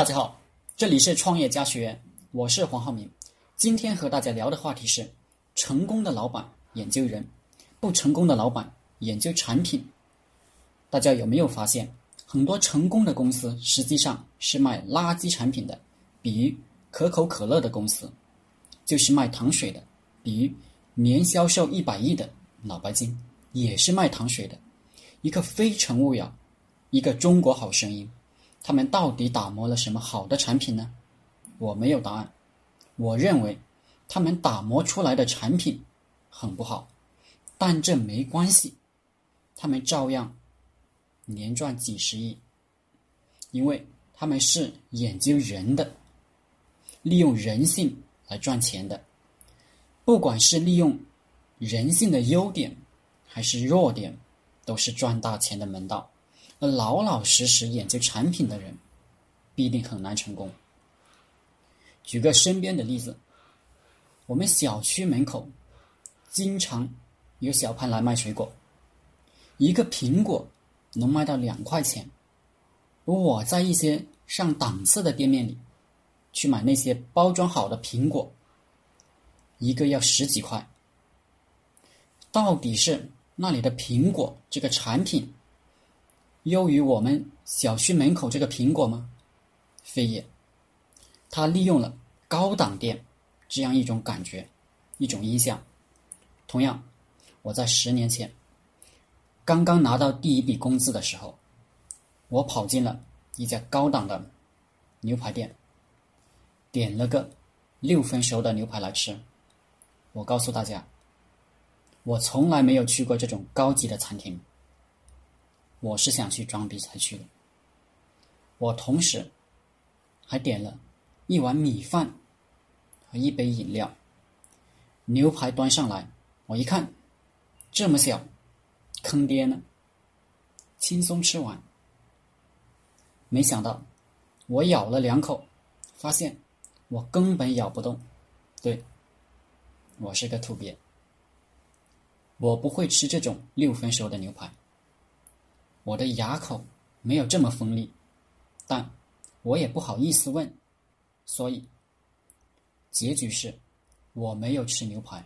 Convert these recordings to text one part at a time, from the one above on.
大家好，这里是创业家学院，我是黄浩明。今天和大家聊的话题是：成功的老板研究人，不成功的老板研究产品。大家有没有发现，很多成功的公司实际上是卖垃圾产品的？比如可口可乐的公司，就是卖糖水的；比如年销售一百亿的脑白金，也是卖糖水的。一个非诚勿扰，一个中国好声音，他们到底打磨了什么好的产品呢？我没有答案。我认为，他们打磨出来的产品很不好，但这没关系，他们照样年赚几十亿，因为他们是研究人的，利用人性来赚钱的，不管是利用人性的优点还是弱点。都是赚大钱的门道，而老老实实研究产品的人，必定很难成功。举个身边的例子，我们小区门口经常有小贩来卖水果，一个苹果能卖到两块钱，而我在一些上档次的店面里去买那些包装好的苹果，一个要十几块，到底是？那里的苹果这个产品优于我们小区门口这个苹果吗？非也。他利用了高档店这样一种感觉，一种印象。同样，我在十年前刚刚拿到第一笔工资的时候，我跑进了一家高档的牛排店，点了个六分熟的牛排来吃。我告诉大家。我从来没有去过这种高级的餐厅，我是想去装逼才去的。我同时还点了一碗米饭和一杯饮料。牛排端上来，我一看，这么小，坑爹呢！轻松吃完，没想到我咬了两口，发现我根本咬不动。对，我是个土鳖。我不会吃这种六分熟的牛排，我的牙口没有这么锋利，但我也不好意思问，所以结局是我没有吃牛排，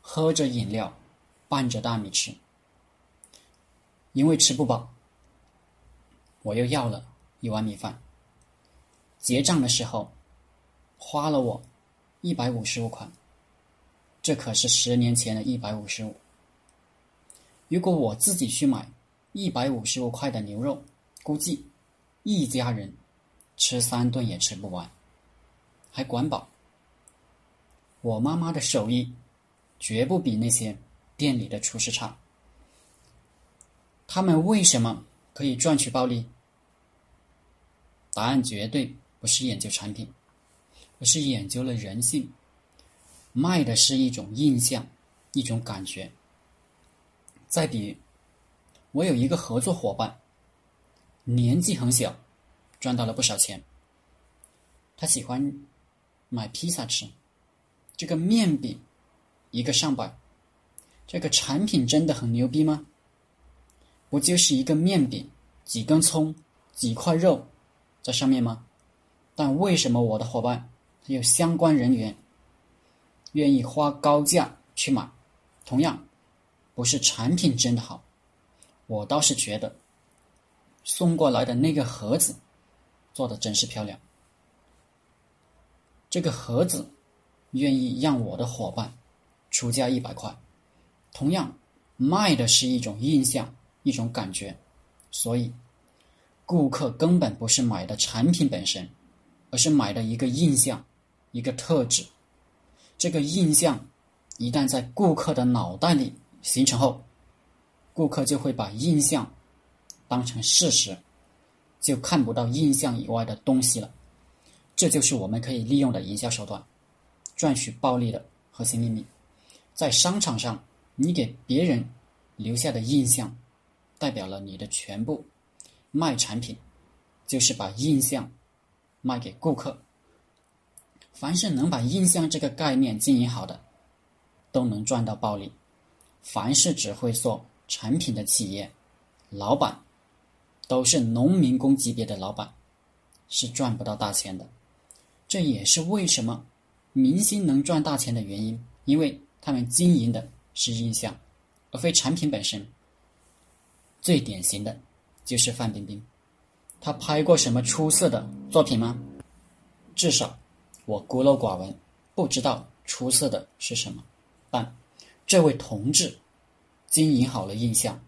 喝着饮料，拌着大米吃，因为吃不饱，我又要了一碗米饭。结账的时候，花了我一百五十五块。这可是十年前的一百五十五。如果我自己去买一百五十五块的牛肉，估计一家人吃三顿也吃不完，还管饱。我妈妈的手艺绝不比那些店里的厨师差。他们为什么可以赚取暴利？答案绝对不是研究产品，而是研究了人性。卖的是一种印象，一种感觉。再比，我有一个合作伙伴，年纪很小，赚到了不少钱。他喜欢买披萨吃，这个面饼一个上百，这个产品真的很牛逼吗？不就是一个面饼，几根葱，几块肉在上面吗？但为什么我的伙伴还有相关人员？愿意花高价去买，同样不是产品真的好，我倒是觉得送过来的那个盒子做的真是漂亮。这个盒子愿意让我的伙伴出价一百块，同样卖的是一种印象，一种感觉，所以顾客根本不是买的产品本身，而是买的一个印象，一个特质。这个印象一旦在顾客的脑袋里形成后，顾客就会把印象当成事实，就看不到印象以外的东西了。这就是我们可以利用的营销手段，赚取暴利的核心秘密。在商场上，你给别人留下的印象，代表了你的全部。卖产品就是把印象卖给顾客。凡是能把印象这个概念经营好的，都能赚到暴利。凡是只会做产品的企业，老板都是农民工级别的老板。是赚不到大钱的。这也是为什么明星能赚大钱的原因，因为他们经营的是印象，而非产品本身。最典型的就是范冰冰，她拍过什么出色的作品吗？至少我孤陋寡闻，不知道出色的是什么。但这位同志经营好了印象，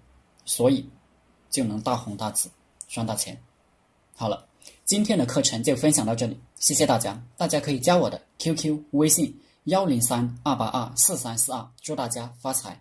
所以就能大红大紫，赚大钱。好了，今天的课程就分享到这里，谢谢大家。大家可以加我的 QQ 微信幺零三二八二四三四二，祝大家发财。